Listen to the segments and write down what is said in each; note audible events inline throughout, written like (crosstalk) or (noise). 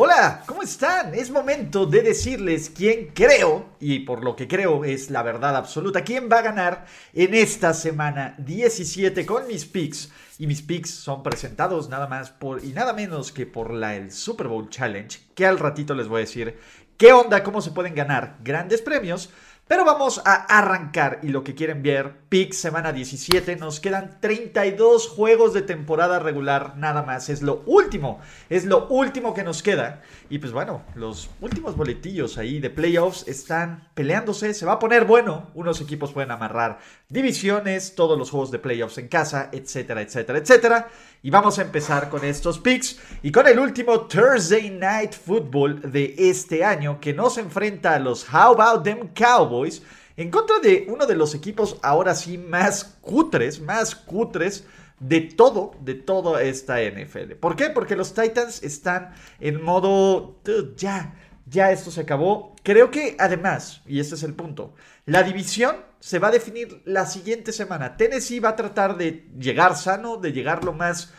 Hola, ¿cómo están? Es momento de decirles quién creo, y por lo que creo es la verdad absoluta, quién va a ganar en esta semana 17 con mis picks. Y mis picks son presentados nada más por y nada menos que por la el Super Bowl Challenge, que al ratito les voy a decir qué onda, cómo se pueden ganar grandes premios. Pero vamos a arrancar y lo que quieren ver, Pick semana 17, nos quedan 32 juegos de temporada regular nada más, es lo último, es lo último que nos queda. Y pues bueno, los últimos boletillos ahí de playoffs están peleándose, se va a poner bueno, unos equipos pueden amarrar divisiones, todos los juegos de playoffs en casa, etcétera, etcétera, etcétera. Y vamos a empezar con estos picks y con el último Thursday Night Football de este año que nos enfrenta a los How About Them Cowboys en contra de uno de los equipos ahora sí más cutres, más cutres de todo, de toda esta NFL. ¿Por qué? Porque los Titans están en modo, ya, ya esto se acabó. Creo que además, y este es el punto, la división se va a definir la siguiente semana. Tennessee va a tratar de llegar sano, de llegar lo más,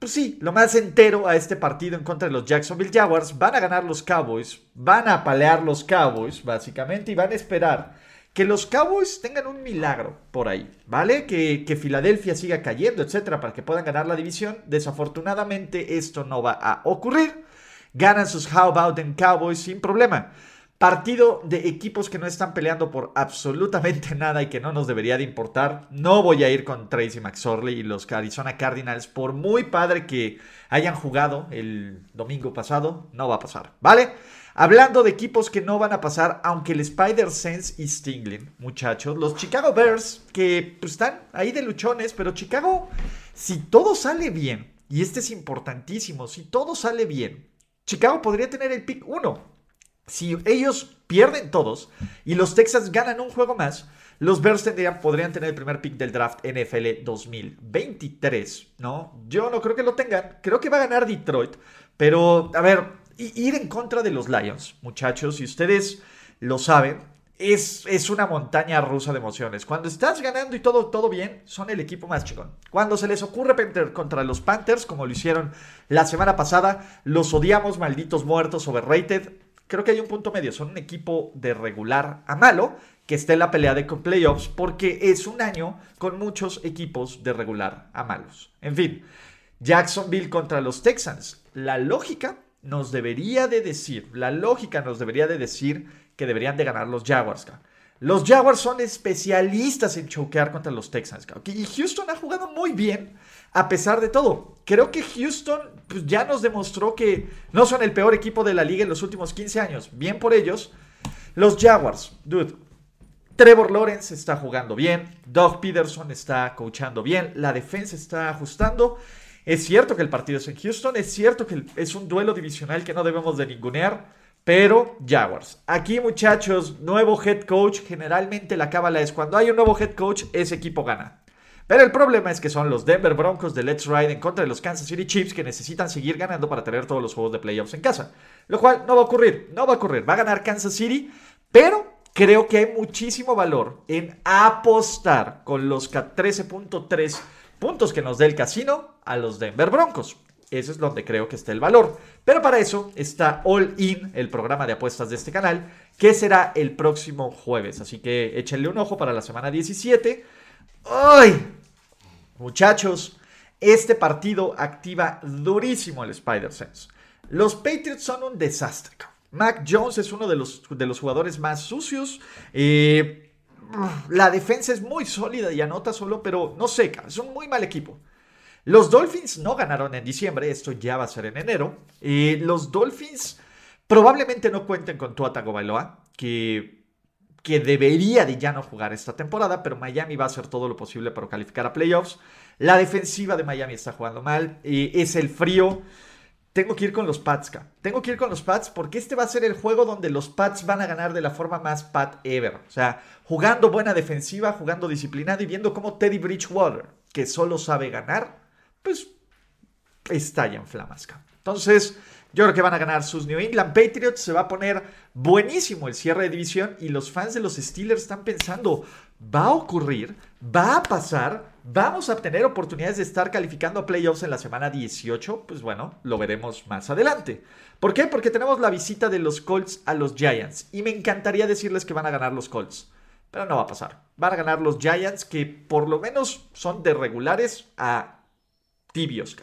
pues sí, lo más entero a este partido en contra de los Jacksonville Jaguars. Van a ganar los Cowboys, van a apalear los Cowboys, básicamente, y van a esperar que los Cowboys tengan un milagro por ahí, ¿vale? Que, que Filadelfia siga cayendo, etcétera, para que puedan ganar la división. Desafortunadamente, esto no va a ocurrir. Ganan sus How About Them Cowboys sin problema. Partido de equipos que no están peleando por absolutamente (laughs) nada y que no nos debería de importar. No voy a ir con Tracy McSorley y los Arizona Cardinals. Por muy padre que hayan jugado el domingo pasado, no va a pasar, ¿vale? Hablando de equipos que no van a pasar, aunque el Spider Sense y Stingling, muchachos, los Chicago Bears, que pues, están ahí de luchones, pero Chicago, si todo sale bien, y este es importantísimo, si todo sale bien, Chicago podría tener el pick 1 si ellos pierden todos y los Texans ganan un juego más, los Bears tendrían, podrían tener el primer pick del draft NFL 2023, ¿no? Yo no creo que lo tengan, creo que va a ganar Detroit, pero a ver, ir en contra de los Lions, muchachos, y ustedes lo saben, es, es, una montaña rusa de emociones. Cuando estás ganando y todo, todo bien, son el equipo más chingón. Cuando se les ocurre perder contra los Panthers, como lo hicieron la semana pasada, los odiamos, malditos muertos, overrated creo que hay un punto medio. Son un equipo de regular a malo que está en la pelea de playoffs porque es un año con muchos equipos de regular a malos. En fin, Jacksonville contra los Texans. La lógica nos debería de decir, la lógica nos debería de decir que deberían de ganar los Jaguars. Los Jaguars son especialistas en choquear contra los Texans. Y Houston ha jugado muy bien a pesar de todo. Creo que Houston pues, ya nos demostró que no son el peor equipo de la liga en los últimos 15 años. Bien por ellos. Los Jaguars, dude. Trevor Lawrence está jugando bien. Doug Peterson está coachando bien. La defensa está ajustando. Es cierto que el partido es en Houston. Es cierto que es un duelo divisional que no debemos de ningunear. Pero Jaguars. Aquí, muchachos, nuevo head coach. Generalmente la cábala es cuando hay un nuevo head coach, ese equipo gana. Pero el problema es que son los Denver Broncos de Let's Ride en contra de los Kansas City Chiefs que necesitan seguir ganando para tener todos los juegos de playoffs en casa. Lo cual no va a ocurrir, no va a ocurrir. Va a ganar Kansas City, pero creo que hay muchísimo valor en apostar con los 13.3 puntos que nos dé el casino a los Denver Broncos. Eso es donde creo que está el valor. Pero para eso está All In, el programa de apuestas de este canal, que será el próximo jueves. Así que échenle un ojo para la semana 17. ¡Ay! Muchachos, este partido activa durísimo el Spider-Sense. Los Patriots son un desastre. Mac Jones es uno de los, de los jugadores más sucios. Eh, la defensa es muy sólida y anota solo, pero no seca. Es un muy mal equipo. Los Dolphins no ganaron en diciembre, esto ya va a ser en enero. Eh, los Dolphins probablemente no cuenten con Tua Tagovailoa, que que debería de ya no jugar esta temporada, pero Miami va a hacer todo lo posible para calificar a playoffs. La defensiva de Miami está jugando mal, es el frío. tengo que ir con los Pats, Tengo que ir con los Pats porque este va a ser el juego donde los Pats van a ganar de la forma más Pat ever. O sea, jugando buena defensiva, jugando disciplinado y viendo cómo Teddy Bridgewater, que solo sabe ganar, pues estalla en flamas, Entonces, yo creo que van a ganar sus New England Patriots. Se va a poner buenísimo el cierre de división y los fans de los Steelers están pensando, va a ocurrir, va a pasar, vamos a tener oportunidades de estar calificando a playoffs en la semana 18. Pues bueno, lo veremos más adelante. ¿Por qué? Porque tenemos la visita de los Colts a los Giants y me encantaría decirles que van a ganar los Colts. Pero no va a pasar. Van a ganar los Giants que por lo menos son de regulares a tibios.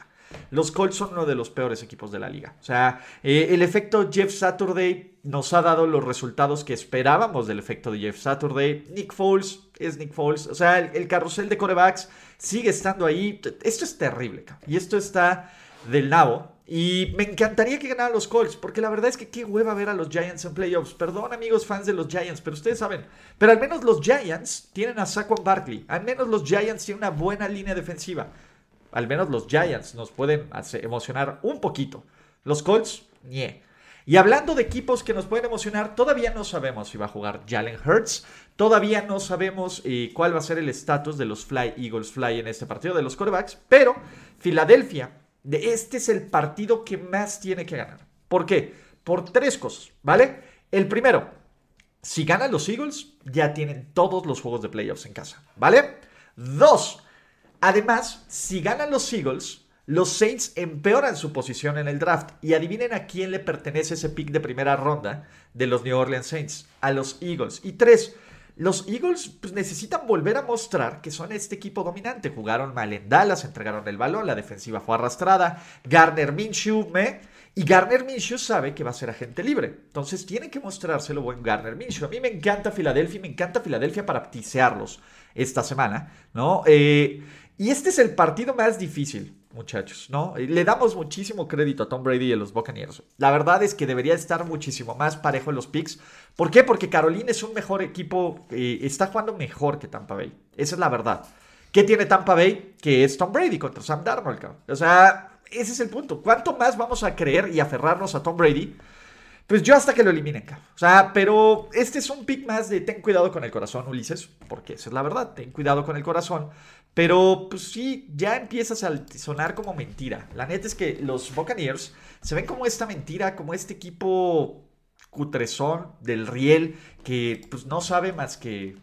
Los Colts son uno de los peores equipos de la liga. O sea, eh, el efecto Jeff Saturday nos ha dado los resultados que esperábamos del efecto de Jeff Saturday. Nick Foles es Nick Foles. O sea, el, carrusel de corebacks sigue estando ahí. Esto es terrible. Y esto está del nabo. Y me encantaría que ganaran los Colts, porque la verdad es que qué hueva ver a los Giants en playoffs. Perdón, amigos fans de los Giants, pero ustedes saben. Pero al menos los Giants tienen a Saquon Barkley. Al menos los Giants tienen una buena línea defensiva al menos los Giants nos pueden emocionar un poquito. Los Colts, nie. Y hablando de equipos que nos pueden emocionar, todavía no sabemos si va a jugar Jalen Hurts. Todavía no sabemos eh, cuál va a ser el estatus de los Fly Eagles Fly en este partido de los quarterbacks. Pero Filadelfia, de este es el partido que más tiene que ganar. ¿Por qué? Por tres cosas, ¿vale? El primero, si ganan los Eagles, ya tienen todos los juegos de playoffs en casa, ¿vale? Dos, Además, si ganan los Eagles, los Saints empeoran su posición en el draft. Y adivinen a quién le pertenece ese pick de primera ronda de los New Orleans Saints. A los Eagles. Y tres, los Eagles pues, necesitan volver a mostrar que son este equipo dominante. Jugaron mal en Dallas, entregaron el balón, la defensiva fue arrastrada. Garner Minshew me... Y Garner Minshew sabe que va a ser agente libre. Entonces tiene que mostrárselo buen Garner Minshew. A mí me encanta Filadelfia, me encanta Filadelfia para tisearlos esta semana, ¿no? Eh, y este es el partido más difícil, muchachos, ¿no? Le damos muchísimo crédito a Tom Brady y a los Buccaneers. La verdad es que debería estar muchísimo más parejo en los picks. ¿Por qué? Porque Carolina es un mejor equipo, eh, está jugando mejor que Tampa Bay. Esa es la verdad. ¿Qué tiene Tampa Bay? Que es Tom Brady contra Sam Darnold, O sea, ese es el punto. ¿Cuánto más vamos a creer y aferrarnos a Tom Brady? Pues yo hasta que lo eliminen, O sea, pero este es un pick más de ten cuidado con el corazón, Ulises, porque esa es la verdad, ten cuidado con el corazón. Pero pues sí, ya empiezas a sonar como mentira. La neta es que los Buccaneers se ven como esta mentira, como este equipo cutrezón del riel que pues no sabe más que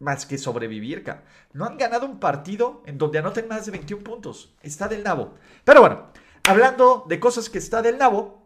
más que sobrevivir. No han ganado un partido en donde anoten más de 21 puntos. Está del nabo. Pero bueno, hablando de cosas que está del nabo,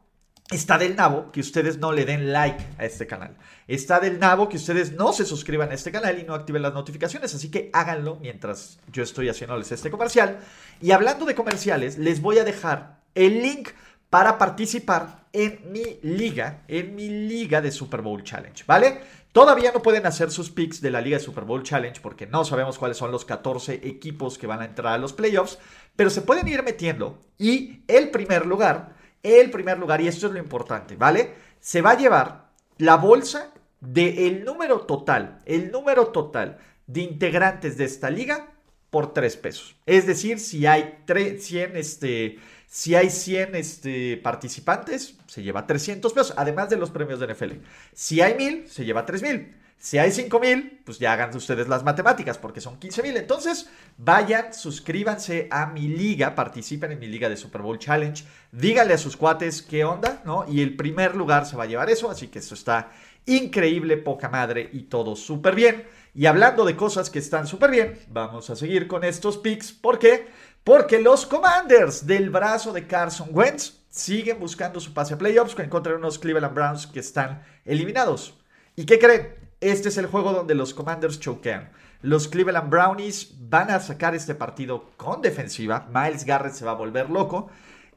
Está del nabo que ustedes no le den like a este canal. Está del nabo que ustedes no se suscriban a este canal y no activen las notificaciones. Así que háganlo mientras yo estoy haciéndoles este comercial. Y hablando de comerciales, les voy a dejar el link para participar en mi liga, en mi liga de Super Bowl Challenge, ¿vale? Todavía no pueden hacer sus picks de la liga de Super Bowl Challenge porque no sabemos cuáles son los 14 equipos que van a entrar a los playoffs, pero se pueden ir metiendo y el primer lugar el primer lugar, y esto es lo importante, ¿vale? Se va a llevar la bolsa del número total, el número total de integrantes de esta liga por 3 pesos. Es decir, si hay 100, este, si hay 100 este, participantes, se lleva 300 pesos, además de los premios de NFL. Si hay 1000, se lleva 3000. Si hay 5 mil, pues ya hagan ustedes las matemáticas, porque son 15 mil. Entonces, vayan, suscríbanse a mi liga, participen en mi liga de Super Bowl Challenge, díganle a sus cuates qué onda, ¿no? Y el primer lugar se va a llevar eso, así que esto está increíble, poca madre y todo súper bien. Y hablando de cosas que están súper bien, vamos a seguir con estos picks. ¿Por qué? Porque los Commanders del brazo de Carson Wentz siguen buscando su pase a playoffs con contra unos Cleveland Browns que están eliminados. ¿Y qué creen? Este es el juego donde los Commanders choquean. Los Cleveland Brownies van a sacar este partido con defensiva. Miles Garrett se va a volver loco.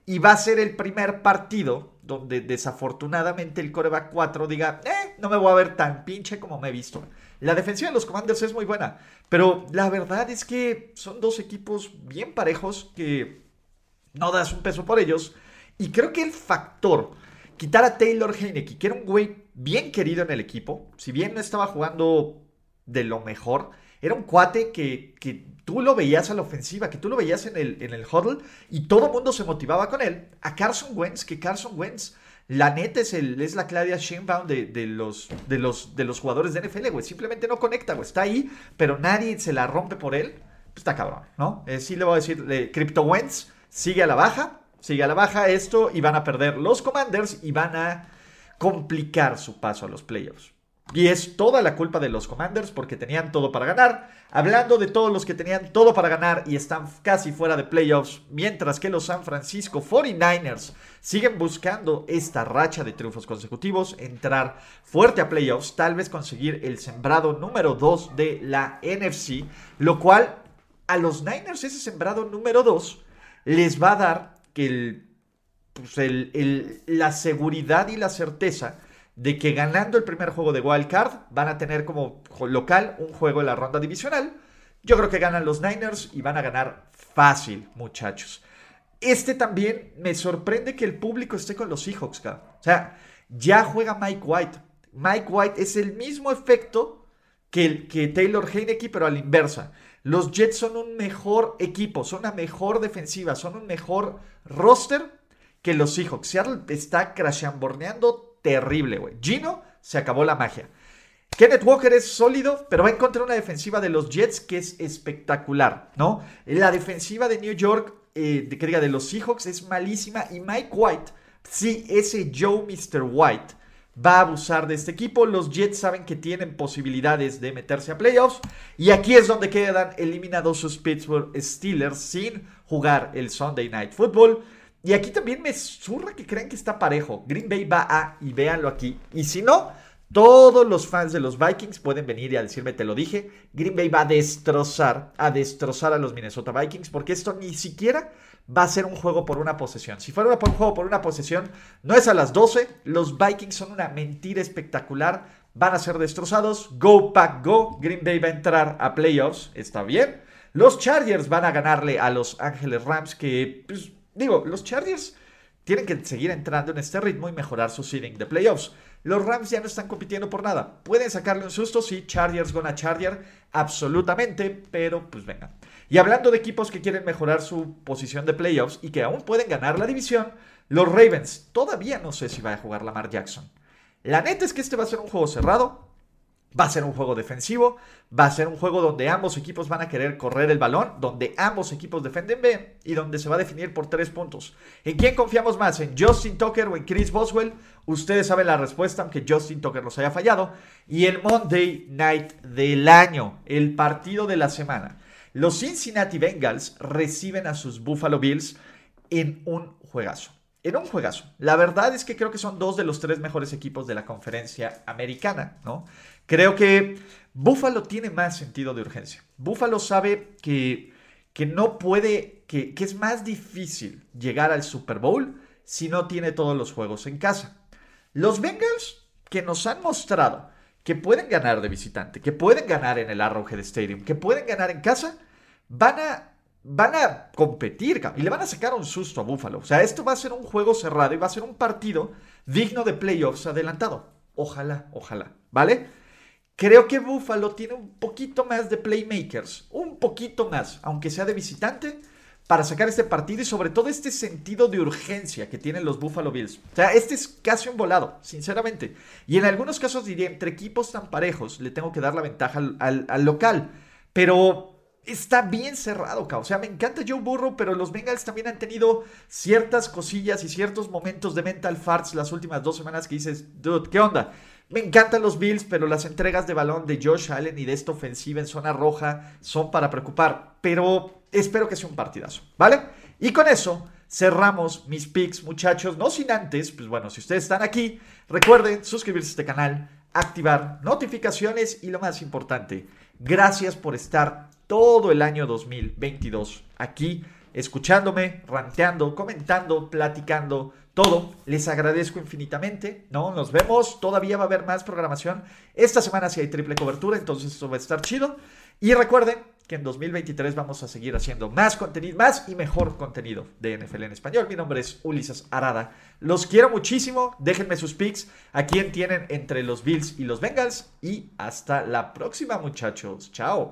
Y va a ser el primer partido donde desafortunadamente el coreback 4 diga, eh, no me voy a ver tan pinche como me he visto. La defensiva de los Commanders es muy buena. Pero la verdad es que son dos equipos bien parejos que no das un peso por ellos. Y creo que el factor quitar a Taylor Heineke, que era un güey bien querido en el equipo, si bien no estaba jugando de lo mejor. Era un cuate que, que tú lo veías a la ofensiva, que tú lo veías en el, en el huddle y todo el mundo se motivaba con él. A Carson Wentz, que Carson Wentz, la neta es, el, es la Claudia Sheinbaum de, de, los, de, los, de los jugadores de NFL, güey. Simplemente no conecta, güey. Está ahí, pero nadie se la rompe por él. Pues está cabrón, ¿no? Eh, sí le voy a decir, eh, Crypto Wentz sigue a la baja, sigue a la baja esto y van a perder los Commanders y van a complicar su paso a los playoffs. Y es toda la culpa de los Commanders porque tenían todo para ganar. Hablando de todos los que tenían todo para ganar y están casi fuera de playoffs, mientras que los San Francisco 49ers siguen buscando esta racha de triunfos consecutivos, entrar fuerte a playoffs, tal vez conseguir el sembrado número 2 de la NFC, lo cual a los Niners ese sembrado número 2 les va a dar que el, pues la seguridad y la certeza de que ganando el primer juego de Wild Card van a tener como local un juego en la ronda divisional. Yo creo que ganan los Niners y van a ganar fácil, muchachos. Este también me sorprende que el público esté con los Seahawks. O sea, ya juega Mike White. Mike White es el mismo efecto que, el, que Taylor Heineke, pero a la inversa. Los Jets son un mejor equipo, son una mejor defensiva, son un mejor roster que los Seahawks. Seattle está crashamborneando terrible, güey. Gino, se acabó la magia. Kenneth Walker es sólido, pero va a encontrar una defensiva de los Jets que es espectacular, ¿no? La defensiva de New York, eh, de, que diga, de los Seahawks es malísima y Mike White, sí, ese Joe Mr. White va a abusar de este equipo. Los Jets saben que tienen posibilidades de meterse a playoffs y aquí es donde quedan eliminados sus Pittsburgh Steelers sin jugar el Sunday Night Football. Y aquí también me zurra que crean que está parejo. Green Bay va a, y véanlo aquí. Y si no, todos los fans de los Vikings pueden venir y a decirme, te lo dije, Green Bay va a destrozar, a destrozar a los Minnesota Vikings, porque esto ni siquiera va a ser un juego por una posesión. Si fuera un juego por una posesión, no es a las 12, los Vikings son una mentira espectacular, van a ser destrozados, go pack go, Green Bay va a entrar a playoffs, está bien. Los Chargers van a ganarle a los Ángeles Rams, que pues, Digo, los Chargers tienen que seguir entrando en este ritmo y mejorar su seeding de playoffs. Los Rams ya no están compitiendo por nada. Pueden sacarle un susto, sí, Chargers gonna Charger, absolutamente, pero pues venga. Y hablando de equipos que quieren mejorar su posición de playoffs y que aún pueden ganar la división, los Ravens, todavía no sé si va a jugar Lamar Jackson. La neta es que este va a ser un juego cerrado, Va a ser un juego defensivo, va a ser un juego donde ambos equipos van a querer correr el balón, donde ambos equipos defienden bien y donde se va a definir por tres puntos. ¿En quién confiamos más? ¿En Justin Tucker o en Chris Boswell? Ustedes saben la respuesta, aunque Justin Tucker nos haya fallado. Y el Monday Night del año, el partido de la semana. Los Cincinnati Bengals reciben a sus Buffalo Bills en un juegazo en un juegazo. La verdad es que creo que son dos de los tres mejores equipos de la conferencia americana, ¿no? Creo que Buffalo tiene más sentido de urgencia. Buffalo sabe que, que no puede, que, que es más difícil llegar al Super Bowl si no tiene todos los juegos en casa. Los Bengals que nos han mostrado que pueden ganar de visitante, que pueden ganar en el Arrowhead Stadium, que pueden ganar en casa, van a van a competir y le van a sacar un susto a Buffalo. O sea, esto va a ser un juego cerrado y va a ser un partido digno de playoffs adelantado. Ojalá, ojalá, ¿vale? Creo que Buffalo tiene un poquito más de playmakers, un poquito más, aunque sea de visitante, para sacar este partido y sobre todo este sentido de urgencia que tienen los Buffalo Bills. O sea, este es casi un volado, sinceramente. Y en algunos casos diría, entre equipos tan parejos, le tengo que dar la ventaja al, al local. Pero está bien cerrado, O sea, me encanta Joe Burrow, pero los Bengals también han tenido ciertas cosillas y ciertos momentos de mental farts las últimas dos semanas que dices, dude, ¿qué onda? Me encantan los Bills, pero las entregas de balón de Josh Allen y de esta ofensiva en zona roja son para preocupar. Pero espero que sea un partidazo, ¿vale? Y con eso cerramos mis picks, muchachos. No sin antes, pues bueno, si ustedes están aquí, recuerden suscribirse a este canal, activar notificaciones y lo más importante, gracias por estar todo el año 2022 aquí escuchándome, ranteando, comentando, platicando, todo. Les agradezco infinitamente, ¿no? Nos vemos, todavía va a haber más programación. Esta semana sí hay triple cobertura, entonces esto va a estar chido. Y recuerden que en 2023 vamos a seguir haciendo más contenido, más y mejor contenido de NFL en español. Mi nombre es Ulises Arada. Los quiero muchísimo. Déjenme sus picks a quién tienen entre los Bills y los Bengals. Y hasta la próxima, muchachos. Chao.